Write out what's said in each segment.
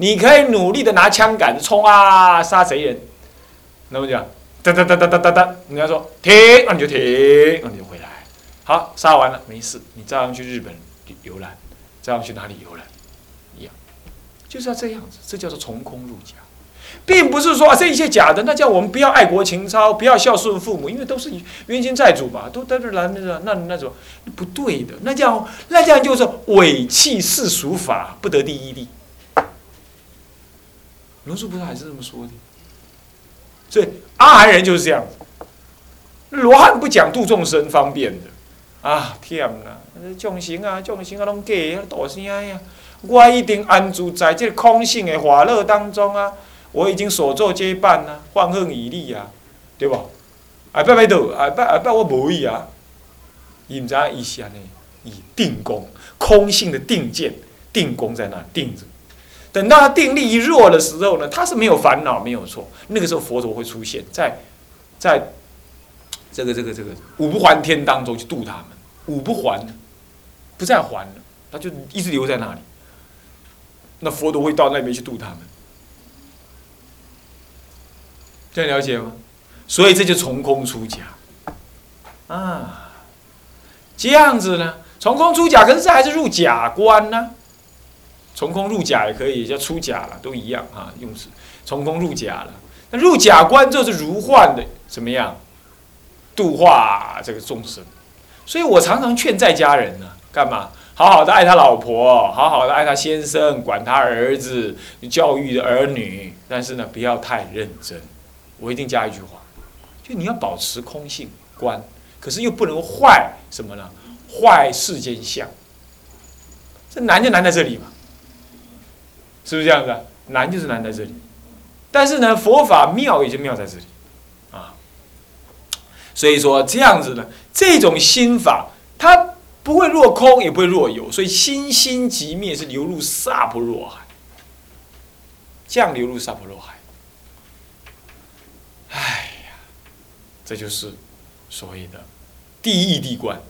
你可以努力的拿枪杆子冲啊，杀贼人，那么讲，哒哒哒哒哒哒哒，人家说停，那你就停，那你就回来。好，杀完了没事，你照样去日本游览，照样去哪里游览，一样，就是要这样子，这叫做从空入假。并不是说啊，这一切假的，那叫我们不要爱国情操，不要孝顺父母，因为都是冤亲债主嘛，都在这来那个那那种不对的，那叫那这样就是伪弃世俗法，不得第一利。龙树菩萨还是这么说的，所以阿含人就是这样子。罗汉不讲度众生方便的啊，天哪，众生啊，众生啊，拢假啊，大声呀！我一定安住在这空性的法乐当中啊。我已经所作皆办啊，放横以立啊，对吧？啊，拜拜倒，啊拜啊拜，我无意啊。伊毋知影伊是安尼，以定功，空性的定见，定功在哪定着。等到他定力一弱的时候呢，他是没有烦恼，没有错。那个时候佛陀会出现在，在这个这个这个五不还天当中去度他们，五不还，不再还了，他就一直留在那里。那佛陀会到那边去度他们。这样了解吗？所以这就从空出假啊，这样子呢，从空出假，可是这还是入假观呢。从空入假也可以，叫出假了，都一样啊，用词。从空入假了，那入假观就是如幻的，怎么样度化这个众生？所以我常常劝在家人呢，干嘛？好好的爱他老婆，好好的爱他先生，管他儿子，教育的儿女，但是呢，不要太认真。我一定加一句话，就你要保持空性观，可是又不能坏什么呢？坏世间相。这难就难在这里嘛，是不是这样子啊？难就是难在这里。但是呢，佛法妙也就妙在这里，啊。所以说这样子呢，这种心法它不会落空，也不会落有，所以心心即灭是流入萨婆若海，降流入萨婆若海。哎呀，这就是所谓的第一义谛观。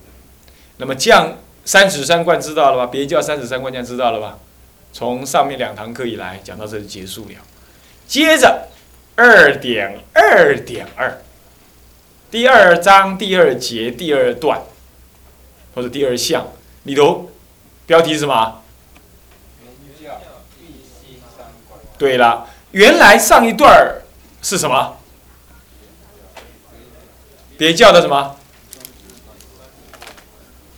那么降三十三观知道了吧？别叫三十三观，这样知道了吧？从上面两堂课以来讲到这里结束了。接着二点二点二，第二章第二节第二段或者第二项里头，标题是什么？对了，原来上一段是什么？别叫的什么？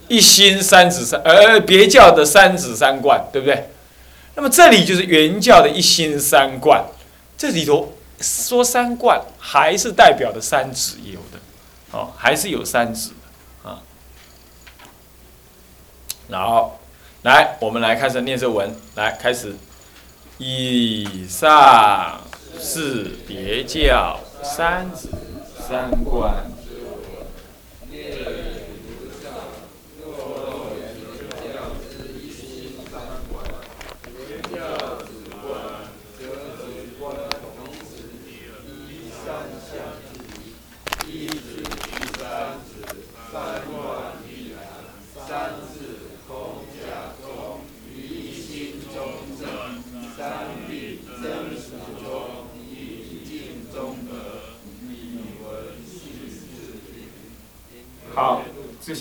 一心三子三，呃，别叫的三子三观，对不对？那么这里就是原教的一心三观，这里头说三观，还是代表的三指有的，哦，还是有三指的啊。然后，来，我们来开始念这文，来开始。以上是别教三指三观。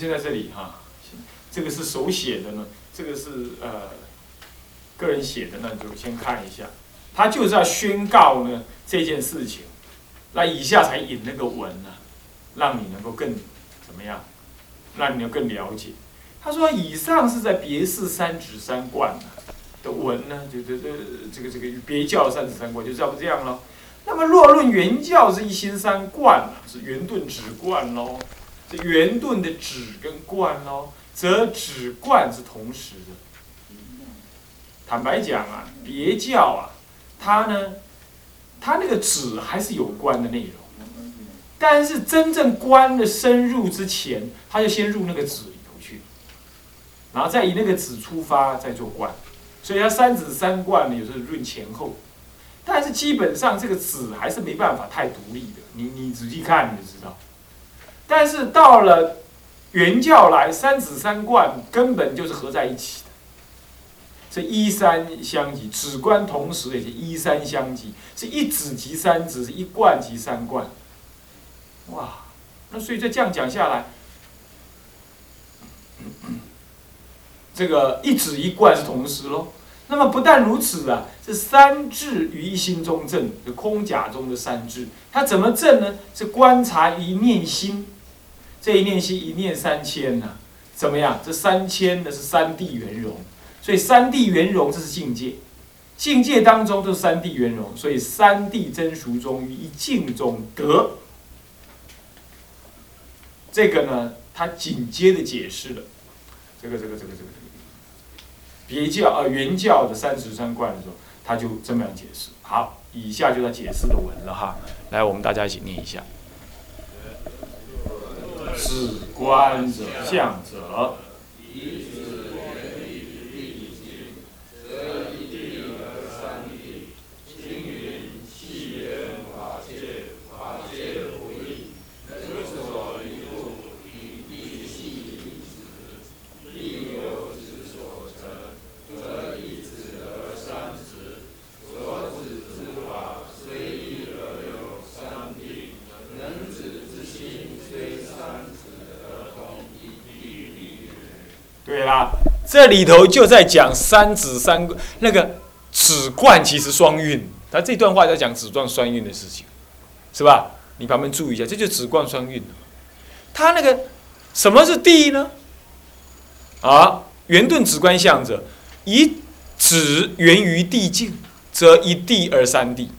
先在这里哈，这个是手写的呢，这个是呃个人写的，那就先看一下。他就是要宣告呢这件事情，那以下才引那个文呢，让你能够更怎么样，让你能更了解。他说以上是在别寺三指三观的文呢，就这这这个这个别教三指三观就要不这样咯。那么若论原教是一心三观是圆顿指观喽。这圆顿的指跟冠喽，则指冠是同时的。坦白讲啊，别教啊，它呢，它那个指还是有关的内容，但是真正观的深入之前，他就先入那个指里头去，然后再以那个指出发，再做观。所以它三指三观呢，有时候论前后，但是基本上这个指还是没办法太独立的。你你仔细看你就知道。但是到了原教来，三子三观根本就是合在一起的。是一三相即，止观同时也是一三相即，是一止即三止，是一贯即三贯。哇，那所以再这样讲下来，这个一止一贯是同时喽。那么不但如此啊，这三智于一心中正，这空假中的三智，它怎么正呢？是观察一念心，这一念心一念三千呐，怎么样？这三千的是三谛圆融，所以三谛圆融这是境界，境界当中都是三谛圆融，所以三谛真俗中于一境中得。这个呢，他紧接着解释了这个这个这个这个。别教啊，原教的三十三观的时候，他就这么样解释。好，以下就他解释的文了哈。来，我们大家一起念一下：是观者相者。这里头就在讲三子三那个子冠其实双运，他这段话在讲子冠双运的事情，是吧？你旁边注意一下，这就子冠双运他那个什么是地呢？啊，圆顿子观相者，以子源于地境，则一地而三地。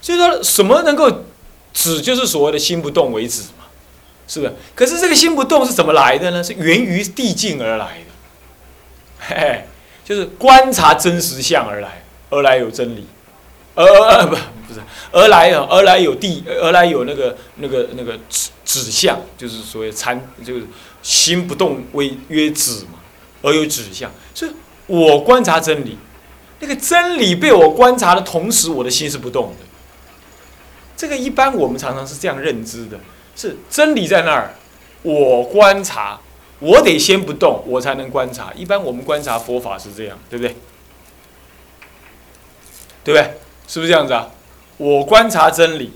所以说，什么能够止，就是所谓的心不动为止。是不是？可是这个心不动是怎么来的呢？是源于地境而来的，嘿嘿，就是观察真实相而来，而来有真理，而而不不是，而来有而来有地，而来有那个那个那个指指向，就是所谓参，就是心不动为曰止嘛，而有指向。所以我观察真理，那个真理被我观察的同时，我的心是不动的。这个一般我们常常是这样认知的。是真理在那儿，我观察，我得先不动，我才能观察。一般我们观察佛法是这样，对不对？对不对？是不是这样子啊？我观察真理，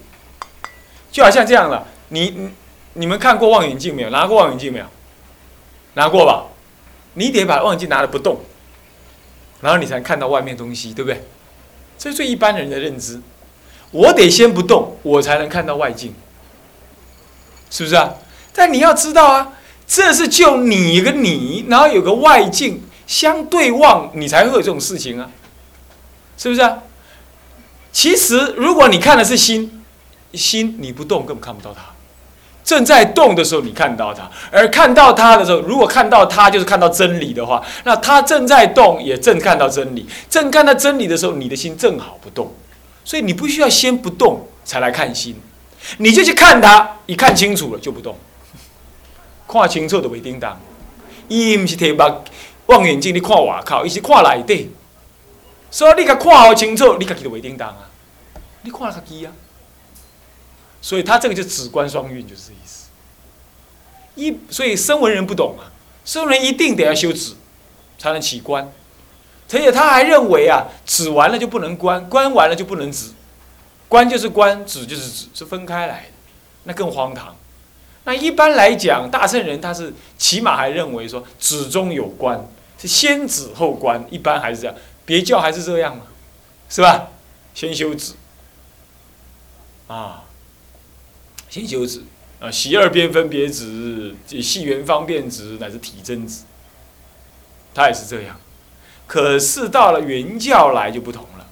就好像这样了。你你们看过望远镜没有？拿过望远镜没有？拿过吧？你得把望远镜拿的不动，然后你才看到外面东西，对不对？这是最一般人的认知。我得先不动，我才能看到外境。是不是啊？但你要知道啊，这是就你跟你，然后有个外境相对望，你才会有这种事情啊，是不是啊？其实如果你看的是心，心你不动根本看不到它，正在动的时候你看到它，而看到它的时候，如果看到它就是看到真理的话，那它正在动也正看到真理，正看到真理的时候，你的心正好不动，所以你不需要先不动才来看心。你就去看他，一看清楚了就不动，看清楚的为叮当。伊毋是摕目望远镜，你看外口，伊是看内底。所以你甲看好清楚，你家己就为叮当啊。你看家己啊。所以他这个就止观双运，就是这意思。一所以声闻人不懂啊，声闻人一定得要修止，才能起观。而且他还认为啊，止完了就不能观，观完了就不能止。观就是观，止就是止，是分开来的，那更荒唐。那一般来讲，大圣人他是起码还认为说止中有观，是先止后观，一般还是这样。别教还是这样嘛，是吧？先修止，啊，先修止，啊，习二边分别止，细圆方便止，乃至体真止，他也是这样。可是到了原教来就不同了，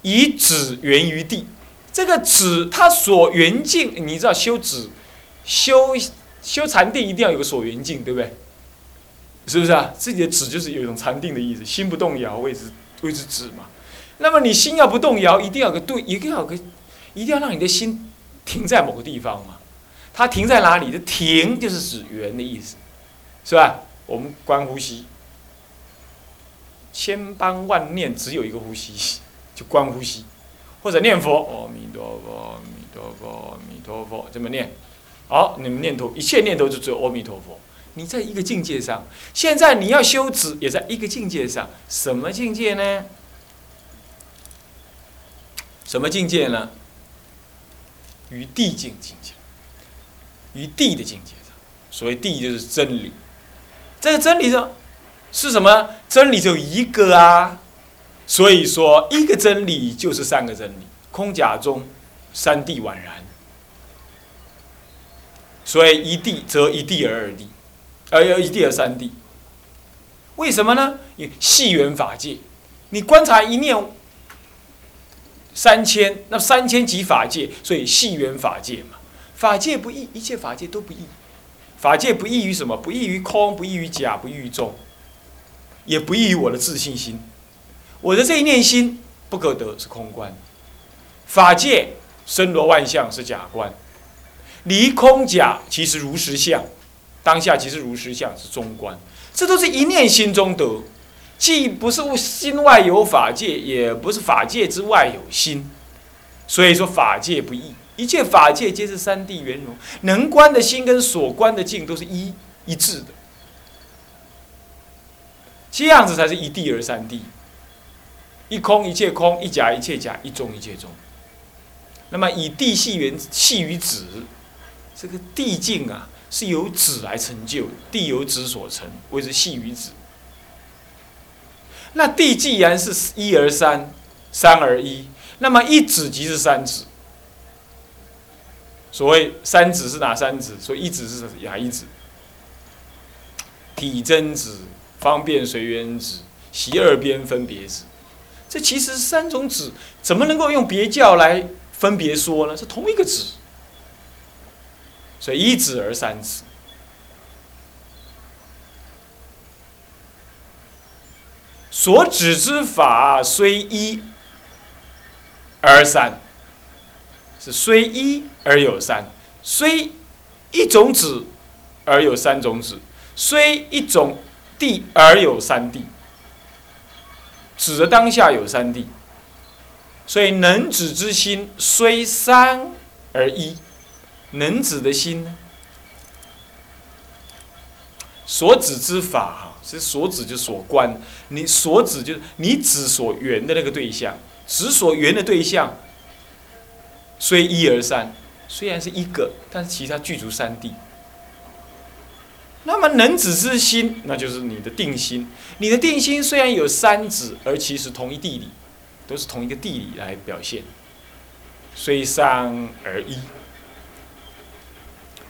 以止源于地。这个止，它所缘境，你知道修止，修修禅定一定要有个所缘境，对不对？是不是啊？自己的止就是有一种禅定的意思，心不动摇谓之谓之止嘛。那么你心要不动摇，一定要个对，一定要有个，一定要让你的心停在某个地方嘛。它停在哪里？这停就是止缘的意思，是吧？我们观呼吸，千般万念只有一个呼吸，就观呼吸。或者念佛，阿弥陀佛，阿弥陀佛，阿弥陀佛，这么念？好，你们念头，一切念头就只有阿弥陀佛。你在一个境界上。现在你要修止，也在一个境界上。什么境界呢？什么境界呢？于地境境界，于地的境界上。所谓地就是真理。这个真理是是什么？真理就一个啊。所以说，一个真理就是三个真理：空、假、中，三谛宛然。所以一谛则一谛而二谛，而要一谛而三谛。为什么呢？因为细缘法界，你观察一念三千，那三千即法界，所以细缘法界嘛。法界不异，一切法界都不异。法界不异于什么？不异于空，不异于假，不异于众，也不异于我的自信心。我的这一念心不可得是空观，法界身罗万象是假观，离空假其实如实相，当下其实如实相是中观，这都是一念心中得，既不是心外有法界，也不是法界之外有心，所以说法界不异，一切法界皆是三谛圆融，能观的心跟所观的境都是一一致的，这样子才是一谛而三谛。一空一切空，一假一切假，一中一切中。那么以地系缘系于止，这个地境啊是由止来成就，地由止所成，谓之系于止。那地既然是一而三，三而一，那么一子即是三子。所谓三子是哪三子？所以一子是哪一子？体真子、方便随缘子、习二边分别子。这其实三种纸，怎么能够用别教来分别说呢？是同一个纸，所以一指而三指。所指之法虽一而三，是虽一而有三，虽一种指而有三种指，虽一种地而有三地。指的当下有三谛，所以能指之心虽三而一，能指的心呢？所指之法哈，是所指就所观，你所指就是你指所缘的那个对象，指所缘的对象虽一而三，虽然是一个，但是其他具足三谛。那么能指之心，那就是你的定心。你的定心虽然有三指，而其实同一地理，都是同一个地理来表现，虽三而一。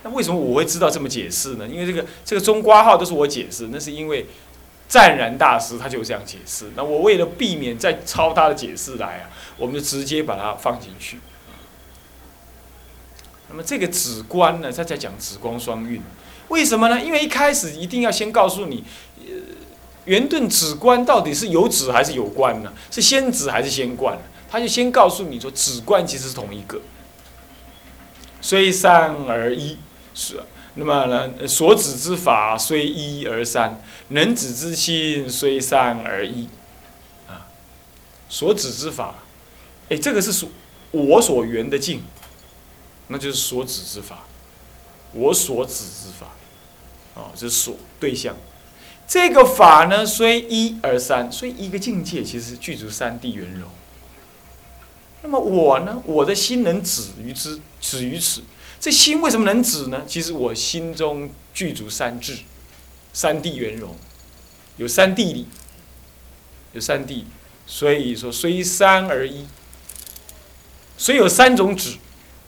那为什么我会知道这么解释呢？因为这个这个中括号都是我解释，那是因为湛然大师他就这样解释。那我为了避免再抄他的解释来啊，我们就直接把它放进去。那么这个子观呢，他在讲子光双运。为什么呢？因为一开始一定要先告诉你，呃，圆顿止观到底是有止还是有观呢？是先止还是先观？他就先告诉你说，止观其实是同一个，虽三而一，是。那么呢，所指之法虽一而三，能指之心虽三而一，啊，所指之法，哎，这个是所我所缘的境，那就是所指之法。我所指之法，啊，是所对象。这个法呢，虽一而三，所以一个境界其实是具足三谛圆融。那么我呢，我的心能止于之，止于此。这心为什么能止呢？其实我心中具足三智，三谛圆融，有三谛理，有三谛。所以说，虽三而一，虽有三种止。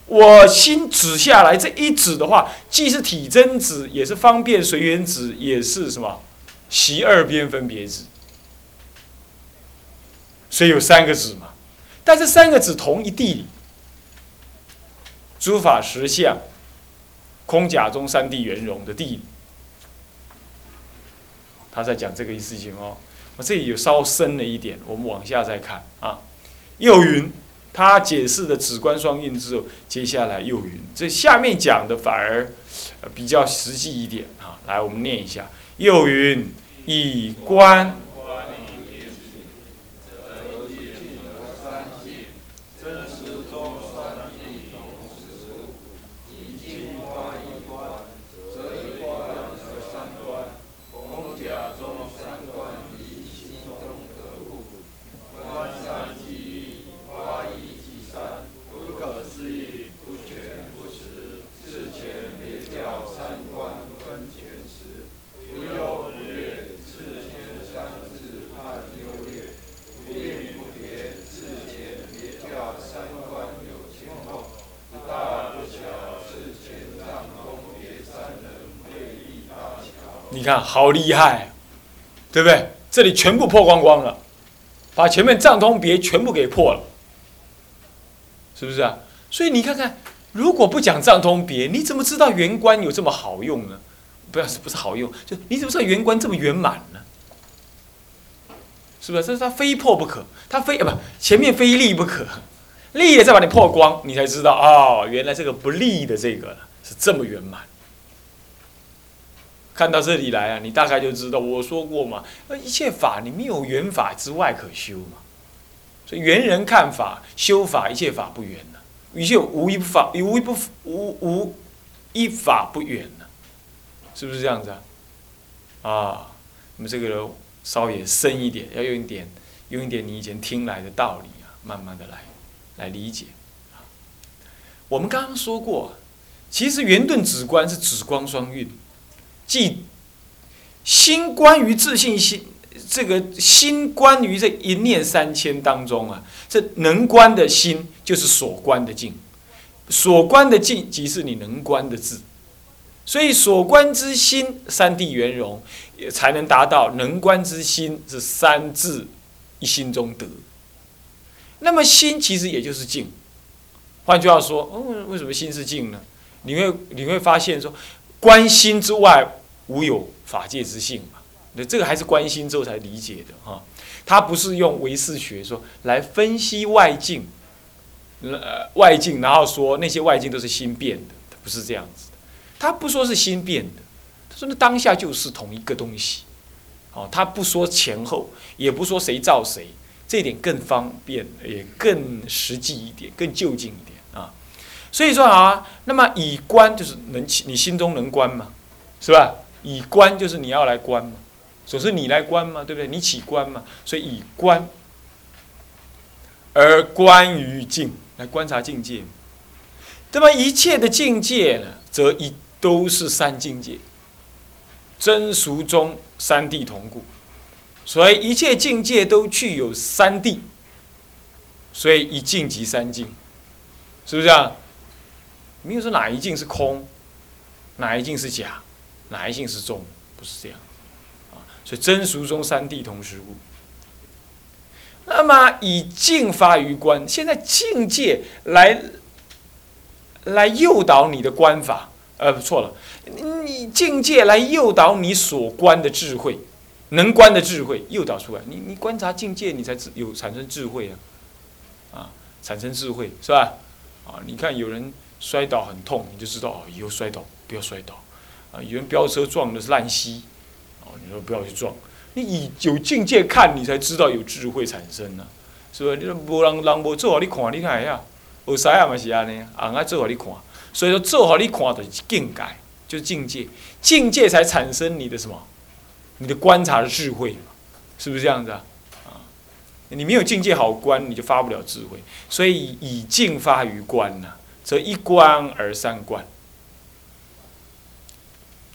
我心指下来这一指的话，既是体真指，也是方便随缘指，也是什么？习二边分别指。所以有三个指嘛，但是三个指同一地理，诸法实相，空假中三地圆融的地理。他在讲这个事情哦，我这里有稍深了一点，我们往下再看啊。又云。他解释的止观双运之后，接下来又云，这下面讲的反而比较实际一点啊。来，我们念一下：又云以观。看好厉害，对不对？这里全部破光光了，把前面藏通别全部给破了，是不是啊？所以你看看，如果不讲藏通别，你怎么知道圆观有这么好用呢？不要是不是好用？就你怎么知道圆观这么圆满呢？是不是？这是他非破不可，他非啊不前面非立不可，立了再把你破光，你才知道哦，原来这个不立的这个是这么圆满。看到这里来啊，你大概就知道我说过嘛，一切法你没有缘法之外可修嘛，所以缘人看法修法，一切法不圆呢，一切无一法无一不无无一法不圆呢，是不是这样子啊？啊，那么这个稍微深一点，要用一点用一点你以前听来的道理啊，慢慢的来来理解。我们刚刚说过，其实圆顿止观是止光双运。即心关于自信心，这个心关于这一念三千当中啊，这能观的心就是所观的境，所观的境即是你能观的智，所以所观之心三谛圆融，也才能达到能观之心是三智一心中得。那么心其实也就是境，换句话说，哦，为什么心是境呢？你会你会发现说。观心之外，无有法界之性嘛？那这个还是观心之后才理解的哈。他不是用唯识学说来分析外境，呃，外境，然后说那些外境都是心变的，不是这样子的。他不说是心变的，他说那当下就是同一个东西。哦，他不说前后，也不说谁造谁，这点更方便，也更实际一点，更就近一点。所以说啊，那么以观就是能起，你心中能观吗？是吧？以观就是你要来观嘛，总是你来观嘛，对不对？你起观嘛，所以以观而观于境，来观察境界。那么一切的境界呢，则一都是三境界，真俗中三谛同故，所以一切境界都具有三谛，所以一境即三境，是不是这样？没有说哪一境是空，哪一境是假，哪一境是中，不是这样，啊，所以真俗中三谛同时故。那么以境发于观，现在境界来来诱导你的观法，呃，错了，你境界来诱导你所观的智慧，能观的智慧诱导出来，你你观察境界，你才有产生智慧啊，啊，产生智慧是吧？啊，你看有人。摔倒很痛，你就知道哦，以后摔倒不要摔倒。啊，有人飙车撞的是烂溪，哦，你说不要去撞。你以有境界看，你才知道有智慧产生呢，是不？你说无人人无做好你看，你看一下，有啥啊嘛是安尼，人爱做好你看。所以说做好你看的境界，就是境界，境界才产生你的什么？你的观察的智慧嘛，是不是这样子啊？啊，你没有境界好观，你就发不了智慧。所以以境发于观呐。则一观而三观，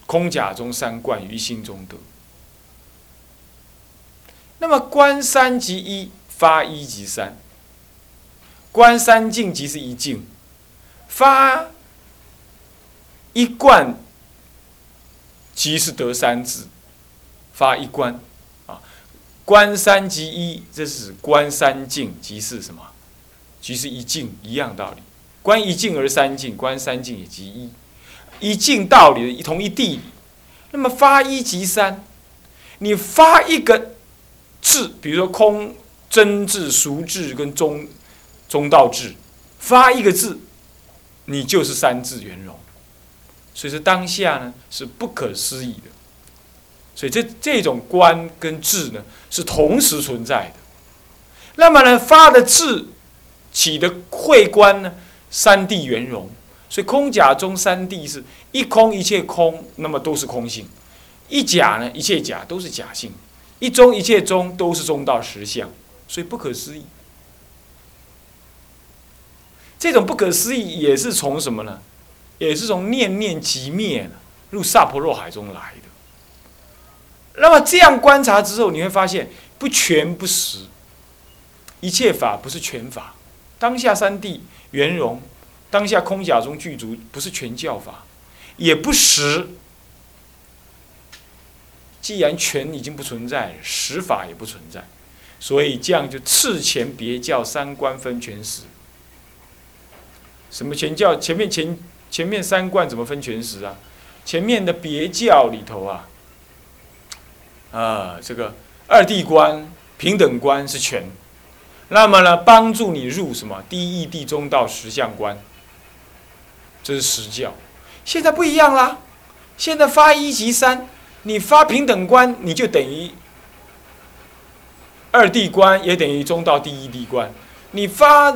空假中三观于心中得。那么观三即一，发一即三。观三境即是一境，发一观即是得三智。发一观啊，观三即一，这是观三境即是什么？即是一境，一样道理。观一境而三境，观三境也即一，一境道理的同一地理。那么发一即三，你发一个字，比如说空真字、俗字跟中中道字，发一个字，你就是三字圆融。所以说当下呢是不可思议的。所以这这种观跟智呢是同时存在的。那么呢发的智起的会观呢？三谛圆融，所以空假中三谛是一空一切空，那么都是空性；一假呢，一切假都是假性；一中一切中都是中道实相，所以不可思议。这种不可思议也是从什么呢？也是从念念即灭入萨婆若海中来的。那么这样观察之后，你会发现不全不实，一切法不是全法，当下三谛。圆融，当下空假中具足，不是全教法，也不实。既然全已经不存在，实法也不存在，所以这样就次前别教三观分全实。什么前教？前面前前面三观怎么分全实啊？前面的别教里头啊，啊，这个二谛观、平等观是全，那么呢，帮助你入什么第一义谛中道实相观，这是实教。现在不一样啦，现在发一级三，你发平等观，你就等于二谛观，也等于中道第一谛观。你发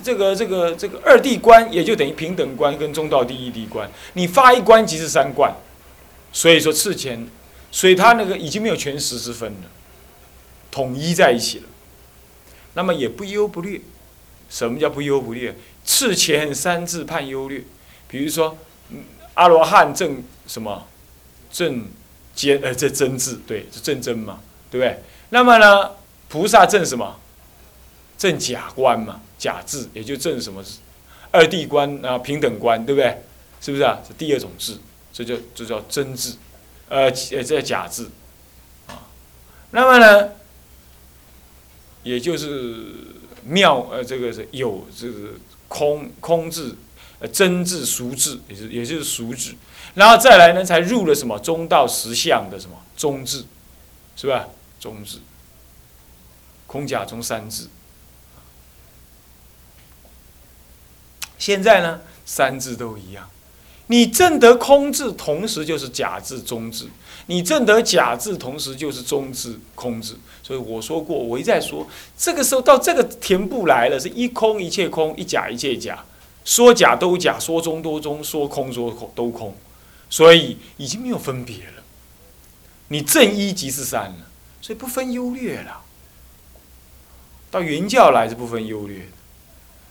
这个这个这个二谛观，也就等于平等观跟中道第一谛观。你发一观即是三观，所以说次前，所以他那个已经没有全实之分了，统一在一起了。那么也不优不劣，什么叫不优不劣？次前三字判优劣，比如说。阿罗汉正什么？正坚呃，这真字对，是正真嘛，对不对？那么呢，菩萨正什么？正假观嘛，假字也就正什么？二谛观啊，平等观，对不对？是不是啊？这第二种字，这就这叫真字，呃呃，这叫假字啊。那么呢，也就是妙呃，这个是有这个空空字。呃，真字、俗字，也是也就是俗字，然后再来呢，才入了什么中道实相的什么中字，是吧？中字，空假中三字。现在呢，三字都一样，你正得空智，同时就是假字、中字；你正得假字，同时就是中字、空字。所以我说过，我一再说，这个时候到这个田部来了，是一空一切空，一假一切假。说假都假，说中都中，说空说空都空，所以已经没有分别了。你正一即是三了，所以不分优劣了。到原教来是不分优劣，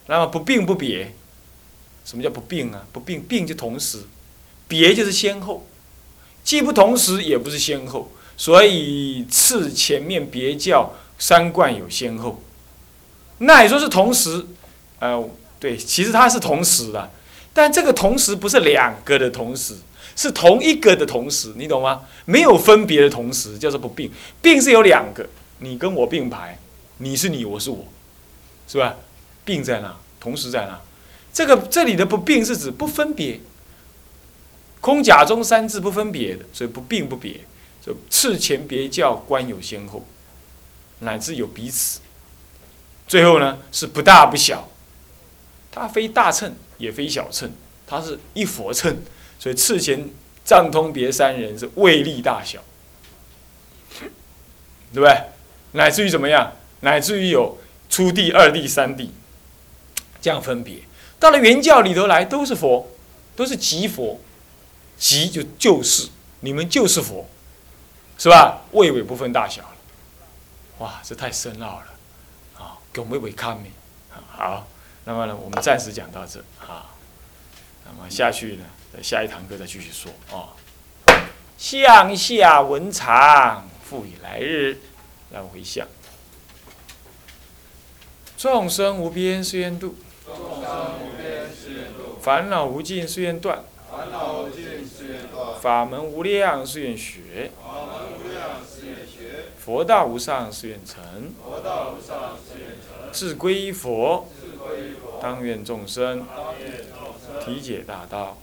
那么不并不别。什么叫不并啊？不并并就同时，别就是先后，既不同时也不是先后，所以次前面别教三观有先后。那也说是同时，呃。对，其实它是同时的，但这个同时不是两个的同时，是同一个的同时，你懂吗？没有分别的同时叫做不并，并是有两个，你跟我并排，你是你，我是我，是吧？并在哪？同时在哪？这个这里的不并是指不分别，空假中三字不分别的，所以不并不别，就次前别教观有先后，乃至有彼此，最后呢是不大不小。它非大乘，也非小乘，它是一佛乘，所以次前藏通别三人是位力大小，对不对？乃至于怎么样？乃至于有初地、二地、三地，这样分别。到了原教里头来，都是佛，都是即佛，即就就是你们就是佛，是吧？位位不分大小了，哇，这太深奥了，啊，给我们位看没？好。那么呢，我们暂时讲到这啊。那么下去呢，在下一堂课再继续说啊。向下文长，复以来日，来回向。众生无边誓愿度，烦恼无尽誓愿断，法门无量誓愿学，佛道无上誓愿成，志归佛。当愿众生体解大道，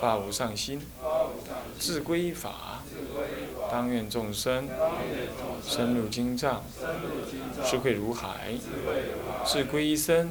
发无上心，志归法。当愿众生深入经藏，智慧如海，自归一生。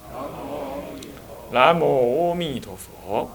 南无阿弥陀佛。